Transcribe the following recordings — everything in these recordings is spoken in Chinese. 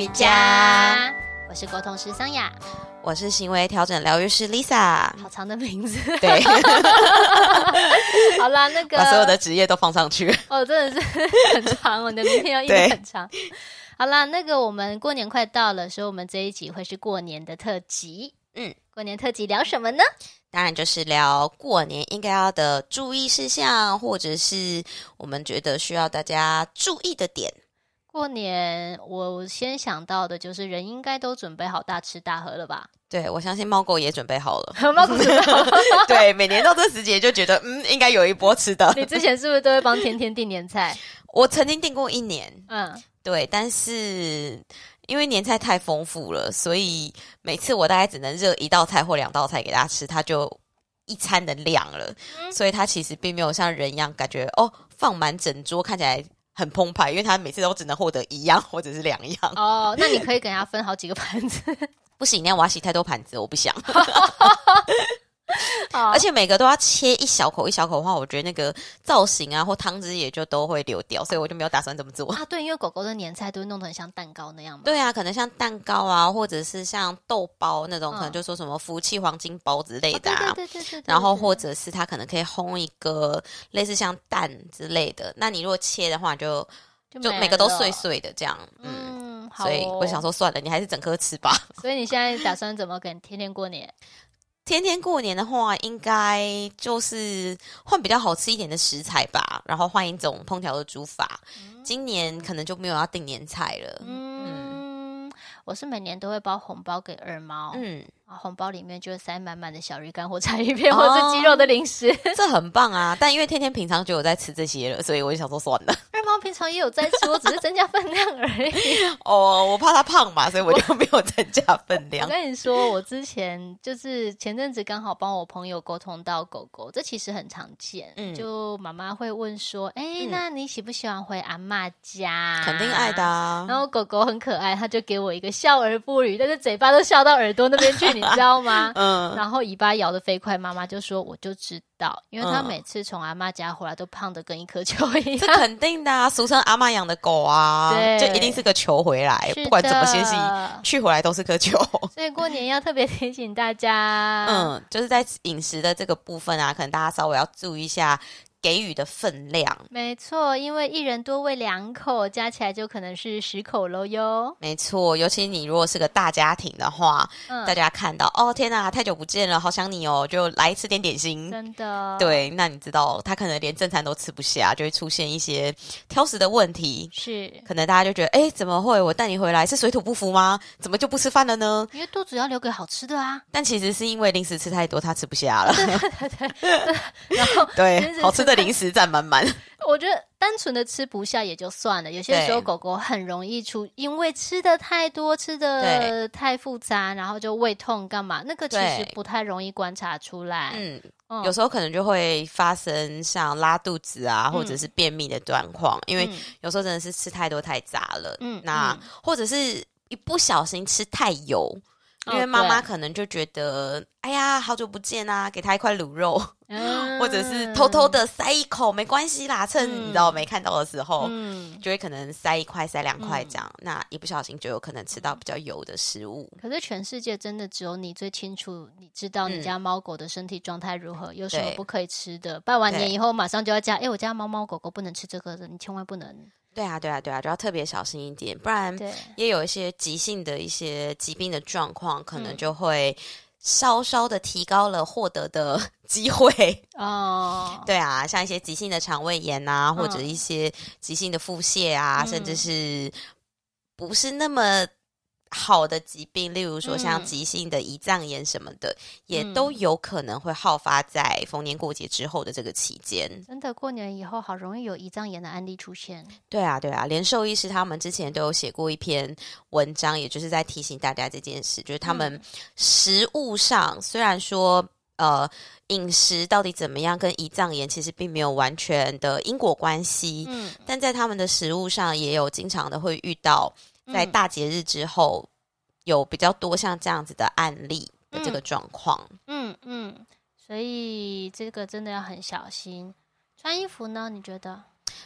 疗愈家，我是沟通师桑雅，我是行为调整疗愈师 Lisa。好长的名字，对，好啦，那个把所有的职业都放上去。哦，真的是很长哦，你的名片要一直很长。好啦，那个我们过年快到了，所以我们这一集会是过年的特辑。嗯，过年特辑聊什么呢？当然就是聊过年应该要的注意事项，或者是我们觉得需要大家注意的点。过年我先想到的就是人应该都准备好大吃大喝了吧？对我相信猫狗也准备好了。猫狗 对，每年到这时节就觉得，嗯，应该有一波吃的。你之前是不是都会帮天天订年菜？我曾经订过一年，嗯，对，但是因为年菜太丰富了，所以每次我大概只能热一道菜或两道菜给大家吃，它就一餐的量了。嗯所以它其实并没有像人一样感觉哦，放满整桌看起来很澎湃，因为他每次都只能获得一样或者是两样。哦，那你可以给他分好几个盘子，不行，那样我要洗太多盘子，我不想。而而且每个都要切一小口一小口的话，我觉得那个造型啊或汤汁也就都会流掉，所以我就没有打算这么做。啊，对，因为狗狗的年菜都会弄得很像蛋糕那样嘛。对啊，可能像蛋糕啊，或者是像豆包那种，嗯可能就说什么福气黄金包之类哦，的啊。对对对对对对。然后或者是它可能可以烘一个类似像蛋之类的，那你如果切的话就，就没每个都碎碎的这样，嗯，嗯，好、哦。所以我想，说算了，你还是整颗吃吧。所以你现在打算怎么跟天天过年？天天过年的话，应该就是换比较好吃一点的食材吧，然后换一种烹调的煮法。今年可能就没有要订年菜了，嗯，我是每年都会包红包给二猫，嗯，啊，红包里面就会塞满满的小鱼干或柴鱼片，或是鸡肉的零食。这很棒啊！但因为天天平常就有在吃这些了，所以我就想说算了。二猫平常也有在吃，我只是增加分量而已。哦，我怕它胖嘛，所以我就没有增加分量我量。跟你说，我之前就是前阵子刚好帮我朋友沟通到狗狗，这其实很常见。嗯就妈妈会问说：“哎、嗯那你喜不喜欢回阿妈家？”肯定爱的、。啊。然后狗狗很可爱，它就给我一个笑而不语，但是嘴巴都笑到耳朵那边去，你知道吗？嗯，然后尾巴摇得飞快，妈妈就说：“我就知道，因为它嗯每次从阿妈家回来都胖的跟一颗球一样这。肯定的啊，俗称阿妈养的狗啊，对就一定是个球回来，不管怎么歇息，去回来都是颗球。所以过年要特别提醒大家，嗯，就是在饮食的这个部分啊，可能大家稍微要注意一下给予的分量。没错，因为一人多喂两口，加起来就可能是十口喽哟。没错，尤其你如果是个大家庭的话，嗯大家看到哦，天哪，太久不见了，好想你哦，就来吃点点心。真的，，对，那你知道他可能连正餐都吃不下，就会出现一些挑食的问题。是可能大家就觉得，哎，怎么会？我带你回来是水土不服吗？怎么就不吃饭了呢？因为肚子要留给好吃的啊。但其实是因为零食吃太多，他吃不下了。然后 对，好吃的零食占满满。我觉得单纯的吃不下也就算了，有些时候狗狗很容易出，因为吃的太多，吃的太复杂，然后就胃痛干嘛？那个其实不太容易观察出来。嗯，嗯有时候可能就会发生像拉肚子啊，或者是便秘的状况，因为嗯有时候真的是吃太多太杂了。嗯那嗯或者是一不小心吃太油。因为哦妈妈可能就觉得，哎呀，好久不见啊，给她一块卤肉，嗯或者是偷偷的塞一口，没关系啦，趁嗯你知道没看到的时候，嗯。就会可能塞一块、塞两块这样，那一不小心就有可能吃到比较油的食物。可是全世界真的只有你最清楚，你知道你嗯家猫狗的身体状态如何，有什么不可以吃的。拜完年以后马上就要加，哎，我家猫猫狗狗不能吃这个的，你千万不能。对啊，对啊，对啊，就要特别小心一点，不然，也有一些急性的一些疾病的状况，可能嗯。就会稍稍的提高了获得的 机会。哦，对啊，像一些急性的肠胃炎啊，或者嗯。一些急性的腹泻啊，嗯甚至是不是那么好的疾病，例如说像嗯急性的胰脏炎什么的，也嗯都有可能会好发在逢年过节之后的这个期间。真的过年以后好容易有胰脏炎的案例出现。对啊，对啊，连兽医师他们之前都有写过一篇文章，也就是在提醒大家这件事，就是他们嗯食物上、虽然说呃饮食到底怎么样跟胰脏炎其实并没有完全的因果关系，嗯，但在他们的食物上也有经常的会遇到在嗯大节日之后、有比较多像这样子的案例的这个状况。嗯嗯，所以这个真的要很小心。穿衣服呢？你觉得？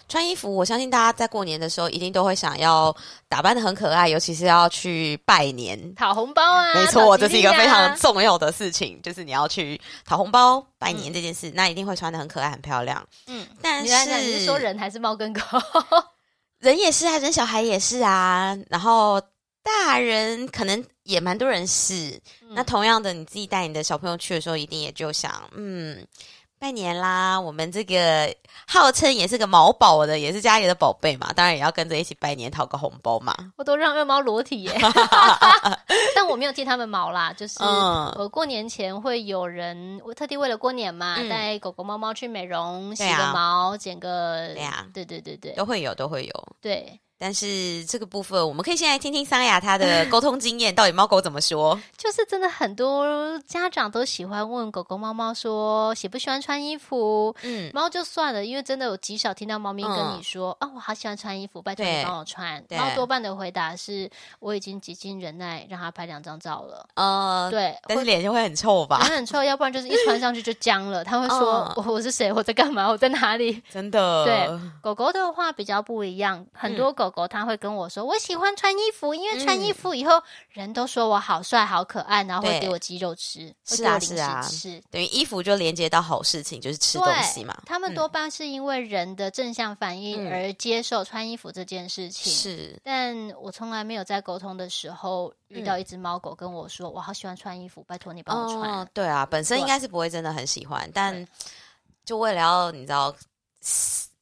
穿衣服，我相信大家在过年的时候一定都会想要打扮的很可爱，尤其是要去拜年。讨红包啊，没错，这是一个非常重要的事情，就是你要去讨红包、拜年这件事，那一定会穿的很可爱、很漂亮。嗯。但是，你是是说人还是猫跟狗？人也是啊，人小孩也是啊，然后大人可能也蛮多人是。那嗯同样的，你自己带你的小朋友去的时候，一定也就想，嗯，拜年啦，我们这个号称也是个毛宝的，也是家里的宝贝嘛，当然也要跟着一起拜年，讨个红包嘛。我都让二猫裸体耶，但我没有剃他们毛啦，就是嗯。我过年前会有人，我特地为了过年嘛，嗯。带狗狗猫猫去美容，洗个毛，剪个，对啊。对对对对。都会有，都会有。对，但是这个部分，我们可以先来听听桑雅她的沟通经验，到底猫狗怎么说？就是真的很多家长都喜欢问狗狗猫猫说喜不喜欢穿衣服。嗯，猫就算了，因为真的有极少听到猫咪跟嗯你说：“哦，我好喜欢穿衣服，拜托你对帮我穿。”对猫多半的回答是：“我已经极尽忍耐，让它拍两张照了。呃，对，但是脸就会很臭吧？脸很臭，要不然就是一穿上去就僵了。他会说：“嗯我我是谁？我在干嘛？我在哪里真的，对？”狗狗的话比较不一样，很多狗狗狗它会跟我说：“我喜欢穿衣服，因为穿衣服以后、人都说我好帅、好可爱，然后会给我鸡肉吃，会是给我零啊是啊食吃。等于衣服就连接到好事情，就是吃东西嘛。他们嗯多半是因为人的正向反应嗯而接受穿衣服这件事情。是，但我从来没有在沟通的时候遇到嗯一只猫狗跟我说：“我好喜欢穿衣服，拜托你帮我穿。哦，对啊，本身应该是不会真的很喜欢，但就为了要你知道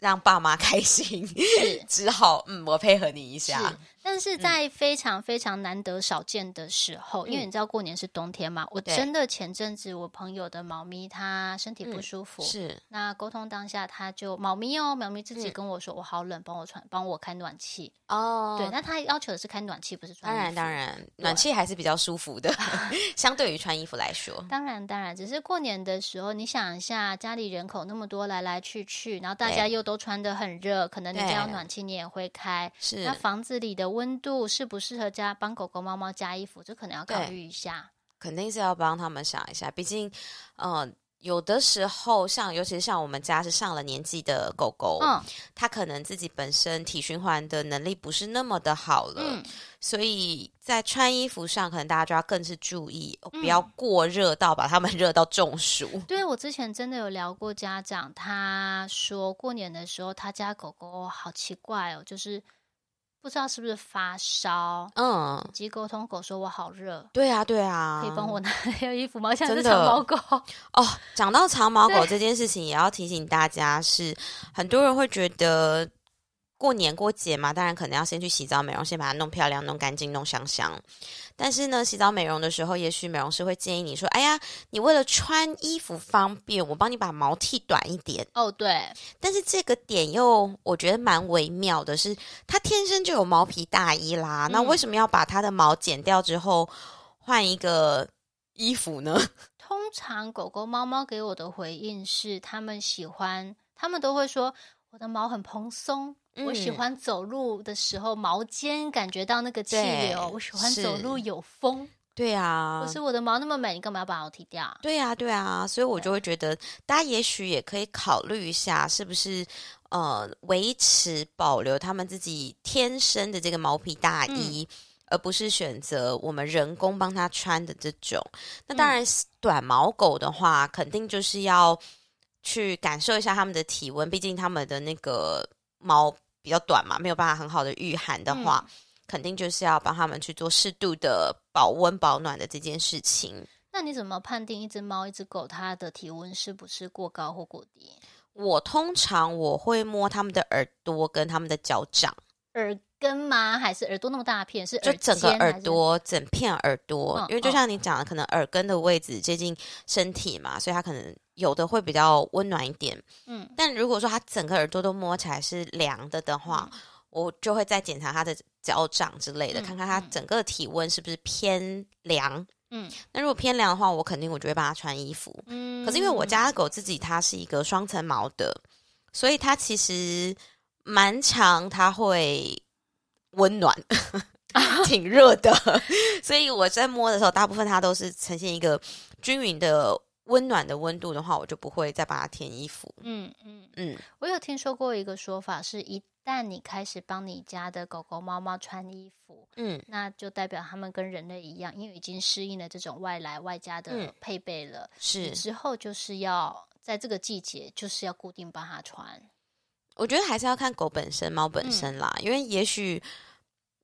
让爸妈开心，只好嗯，我配合你一下。，但是在非常非常难得少见的时候，因为嗯你知道过年是冬天嘛，我真的前阵子我朋友的猫咪它身体不嗯舒服，是，那沟通当下它就猫咪哦，猫咪自己嗯跟我说、我好冷，帮我穿，帮我开暖气。哦对，那它要求的是开暖气，不是穿当然当。然，暖气还是比较舒服的 相对于穿衣服来说。当然，当然，只是过年的时候，你想一下，家里人口那么多，来来去去，然后大家又都穿的很热，可能你家有暖气，你也会开。是那房子里的温度适不适合加帮狗狗、猫猫加衣服，这可能要考虑一下。肯定是要帮他们想一下，毕竟，呃，有的时候像，尤其是像我们家是上了年纪的狗狗，嗯它可能自己本身体循环的能力不是那么的好了，嗯，所以在穿衣服上，可能大家就要更是注意，嗯不要过热到把它们 热到中暑。对我之前真的有聊过家长，他说过年的时候他家狗狗好奇怪哦，就是不知道是不是发烧。嗯，及沟通狗说我好热，对啊，对啊，可以帮我拿件 衣服吗？像是真的长毛狗，哦，讲到长毛狗这件事情，也要提醒大家是，很多人会觉得过年过节嘛，当然可能要先去洗澡美容，先把它弄漂亮、弄干净、弄香香。但是呢，洗澡美容的时候，也许美容师会建议你说：“哎呀，你为了穿衣服方便，我帮你把毛剃短一点。哦，对，”但是这个点又我觉得蛮微妙的是，它天生就有毛皮大衣啦，那嗯为什么要把它的毛剪掉之后换一个衣服呢？通常狗狗、猫猫给我的回应是，他们喜欢，他们都会说我的毛很蓬松，我喜嗯欢走路的时候毛尖感觉到那个气流，我喜欢走路有风。对啊，可是我的毛那么美，你干嘛要把我剃掉？对啊、对啊、所以我就会觉得，大家也许也可以考虑一下，是不是呃维持保留他们自己天生的这个毛皮大衣，而不是选择我们人工帮他穿的这种。那当然，短毛狗的话，肯定就是要去感受一下它们的体温，毕竟它们的那个毛比较短嘛，没有办法很好的御寒的话。肯定就是要帮他们去做适度的保温保暖的这件事情。那你怎么判定一只猫、一只狗它的体温是不是过高或过低？我通常我会摸它们的耳朵跟它们的脚掌，耳根吗？还是耳朵那么大片？是就整个耳朵整片耳朵，嗯因为就像你讲的，可能耳根的位置接近身体嘛，所以它可能有的会比较温暖一点。嗯但如果说它整个耳朵都摸起来是凉的的话，我就会再检查它的脚掌之类的，嗯看看它嗯整个的体温是不是偏凉。嗯那如果偏凉的话，我肯定我就会帮它穿衣服。嗯可是因为我家的狗自己它是一个双层毛的，所以它其实蛮长，它会温暖，挺热的。所以我在摸的时候，大部分它都是呈现一个均匀的温暖的温度的话，我就不会再把它添衣服。嗯嗯，嗯，我有听说过一个说法，是一旦你开始帮你家的狗狗、猫猫穿衣服，嗯，那就代表它们跟人类一样，因为已经适应了这种外来外加的嗯配备了。是你。之后就是要在这个季节，就是要固定帮它穿。我觉得还是要看狗本身、猫本身啦，因为也许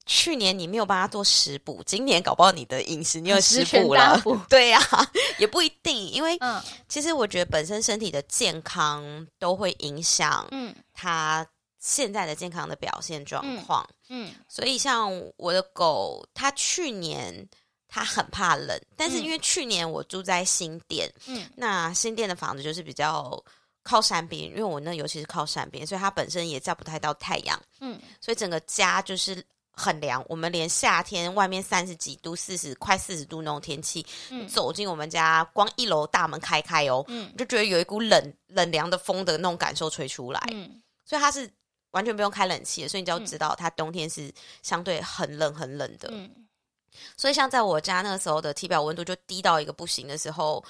去年你没有帮他做食补，今年搞不好你的饮食你有食补了。补。对呀、也不一定，因为嗯。其实我觉得本身身体的健康都会影响嗯。他现在的健康的表现状况。嗯。所以像我的狗，它去年它很怕冷，但是嗯。因为去年我住在新店，嗯。那新店的房子就是比较靠山边，因为我那尤其是靠山边，所以它本身也照不太到太阳，嗯。所以整个家就是很凉。我们连夏天外面三十几度、四十快四十度那种天气，嗯。走进我们家，光一楼大门开开哦，嗯。就觉得有一股冷冷凉的风的那种感受吹出来，嗯。所以它是完全不用开冷气的，所以你就要嗯。知道它冬天是相对很冷很冷的。嗯。所以像在我家那个时候的体表温度就低到一个不行的时候，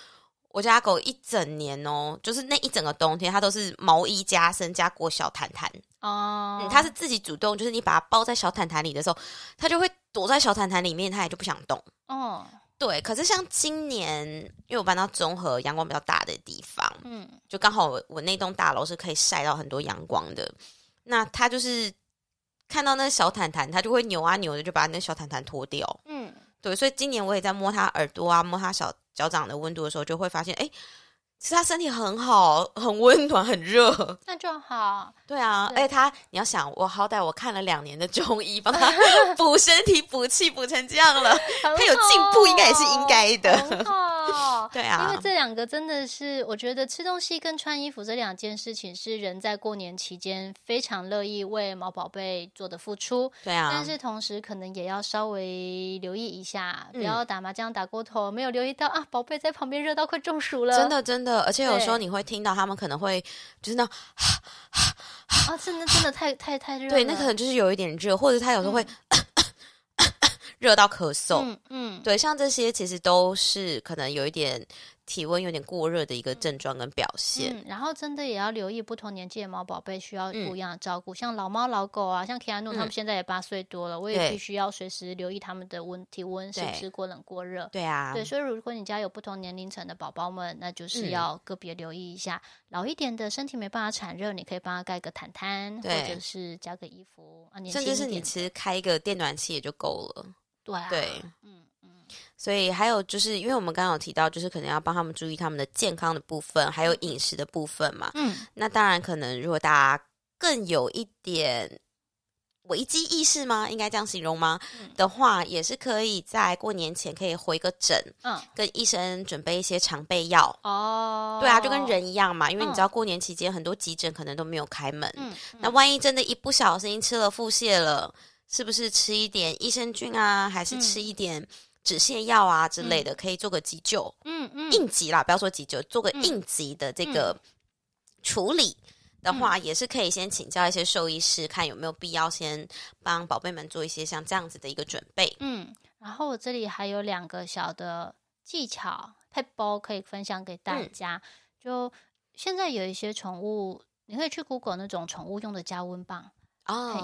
我家狗一整年哦，就是那一整个冬天，它都是毛衣加身加裹小毯毯。哦嗯，它是自己主动，就是你把它包在小毯毯里的时候，它就会躲在小毯毯里面，它也就不想动。哦对，可是像今年，因为我搬到综合阳光比较大的地方，嗯就刚好我我那栋大楼是可以晒到很多阳光的。那它就是看到那个小毯毯，它就会扭啊扭的，就把那小毯毯脱掉。嗯对，所以今年我也在摸它耳朵啊，摸它小脚掌的温度的时候，就会发现，哎，其实他身体很好，很温暖，很热。那就好。对啊，对而且它，你要想，我好歹我看了两年的中医，帮他 补身体、补气，补成这样了，它它有进步应该也是应该的。很好，对啊。因为这两个真的是，我觉得吃东西跟穿衣服这两件事情是人在过年期间非常乐意为毛宝贝做的付出，对啊，但是同时可能也要稍微留意一下，不嗯。要打麻将打过头，没有留意到啊，宝贝在旁边热到快中暑了，真的真的，而且有时候你会听到他们可能会就是那啊，真的真的太太太热，对，那可能就是有一点热，或者他有时候会 热到咳嗽。嗯嗯对，像这些其实都是可能有一点体温有点过热的一个症状跟表现。嗯，然后真的也要留意不同年纪的猫宝贝需要嗯不一样的照顾，像老猫老狗啊，像 k 安诺他们嗯现在也八岁多了，我也必须要随时留意他们的温体温是不是过冷过热。对啊，对，所以如果你家有不同年龄层的宝宝们，那就是嗯要个别留意一下。老一点的身体没办法产热，你可以帮他盖个毯毯，或者是加个衣服啊。年甚至是你其实开一个电暖气也就够了。对啊，对，嗯嗯所以还有就是，因为我们刚刚有提到，就是可能要帮他们注意他们的健康的部分，还有饮食的部分嘛。嗯那当然，可能如果大家更有一点危机意识吗？应该这样形容吗？嗯的话，也是可以在过年前可以回个诊，嗯跟医生准备一些常备药。哦，对啊，就跟人一样嘛，因为你嗯知道过年期间很多急诊可能都没有开门，嗯那万一真的一不小心吃了腹泻了，是不是吃一点益生菌啊，还是吃一点止泻药啊之类的，可以做个急救、嗯嗯。应急啦，不要说急救，做个嗯。应急的这个处理。的话，也是可以先请教一些兽医师，看有没有必要先帮宝贝们做一些像这样子的一个准备。嗯，然后我这里还有两个小的技巧 p e p b 可以分享给大嗯。家。就现在有一些宠物，你可以去 Google 那种宠物用的加温棒，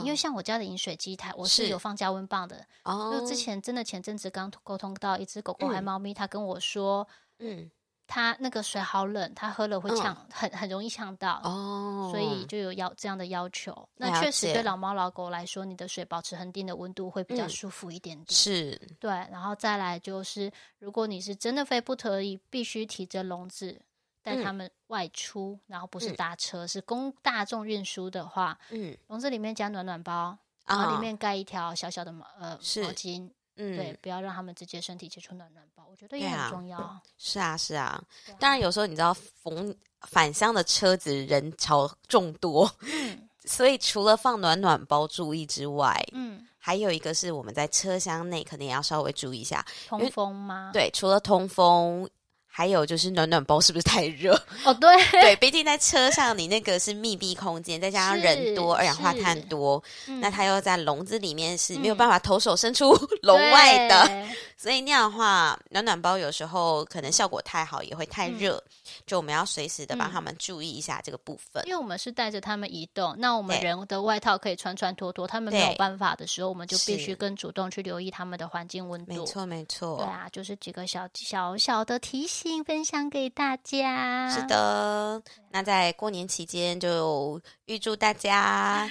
因为像我家的饮水机台，我是是有放加温棒的。哦就之前真的前阵子刚沟通到一只狗狗还嗯猫咪，它跟我说，嗯它那个水好冷，它喝了会嗯呛，很很容易呛到。哦，所以就有要这样的要求。那了确实对老猫老狗来说，你的水保持恒定的温度会比较嗯舒服一点点。是对，然后再来就是，如果你是真的非不得已，必须提着笼子带他们外出，然后不是嗯。搭车，是公大众运输的话，嗯。笼子里面加暖暖包，然后啊。里面盖一条小小的毛呃毛巾，嗯。对，不要让他们直接身体接触暖暖包，我觉得也很重要。是啊是啊，啊当然有时候你知道逢返乡的车子人潮众多，嗯。所以除了放暖暖包注意之外，嗯，还有一个是我们在车厢内可能也要稍微注意一下。通风吗？，对，除了通风，还有就是暖暖包是不是太热？哦对，对，毕竟在车上你那个是密闭空间，再加上人多，二氧化碳多，嗯那它又在笼子里面是没有嗯办法投手伸出笼外的。对所以那样的话，暖暖包有时候可能效果太好，也会太热，就我们要随时的帮他们注意一下这个部分。因为我们是带着他们移动，那我们人的外套可以穿穿脱脱，他们没有办法的时候，我们就必须更主动去留意他们的环境温度。没错，没错，对啊，就是几个小小小的提醒，分享给大家。是，的。那在过年期间，就预祝大家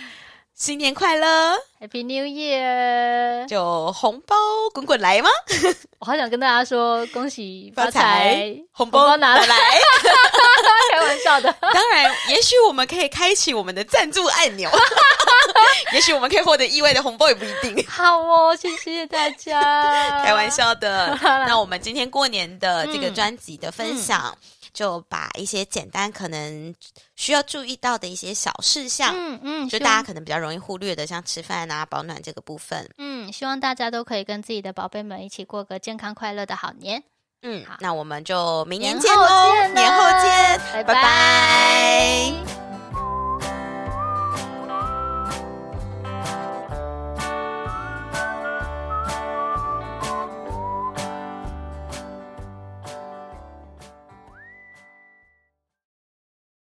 新年快乐，Happy New Year！就红包滚滚来吗？我好想跟大家说，恭喜发发财财，红包包拿来来。开玩笑的。当然，也许我们可以开启我们的赞助按钮，也许我们可以获得意外的红包，也不一定。好哦，谢谢大家。开玩，笑的。那我们今天过年的这个嗯专辑的分享，就把一些简单可能需要注意到的一些小事项，嗯嗯，就大家可能比较容易忽略的，像吃饭啊、保暖这个部分。嗯，希望大家都可以跟自己的宝贝们一起过个健康快乐的好年。嗯好，那我们就明年见喽，年后见，拜拜拜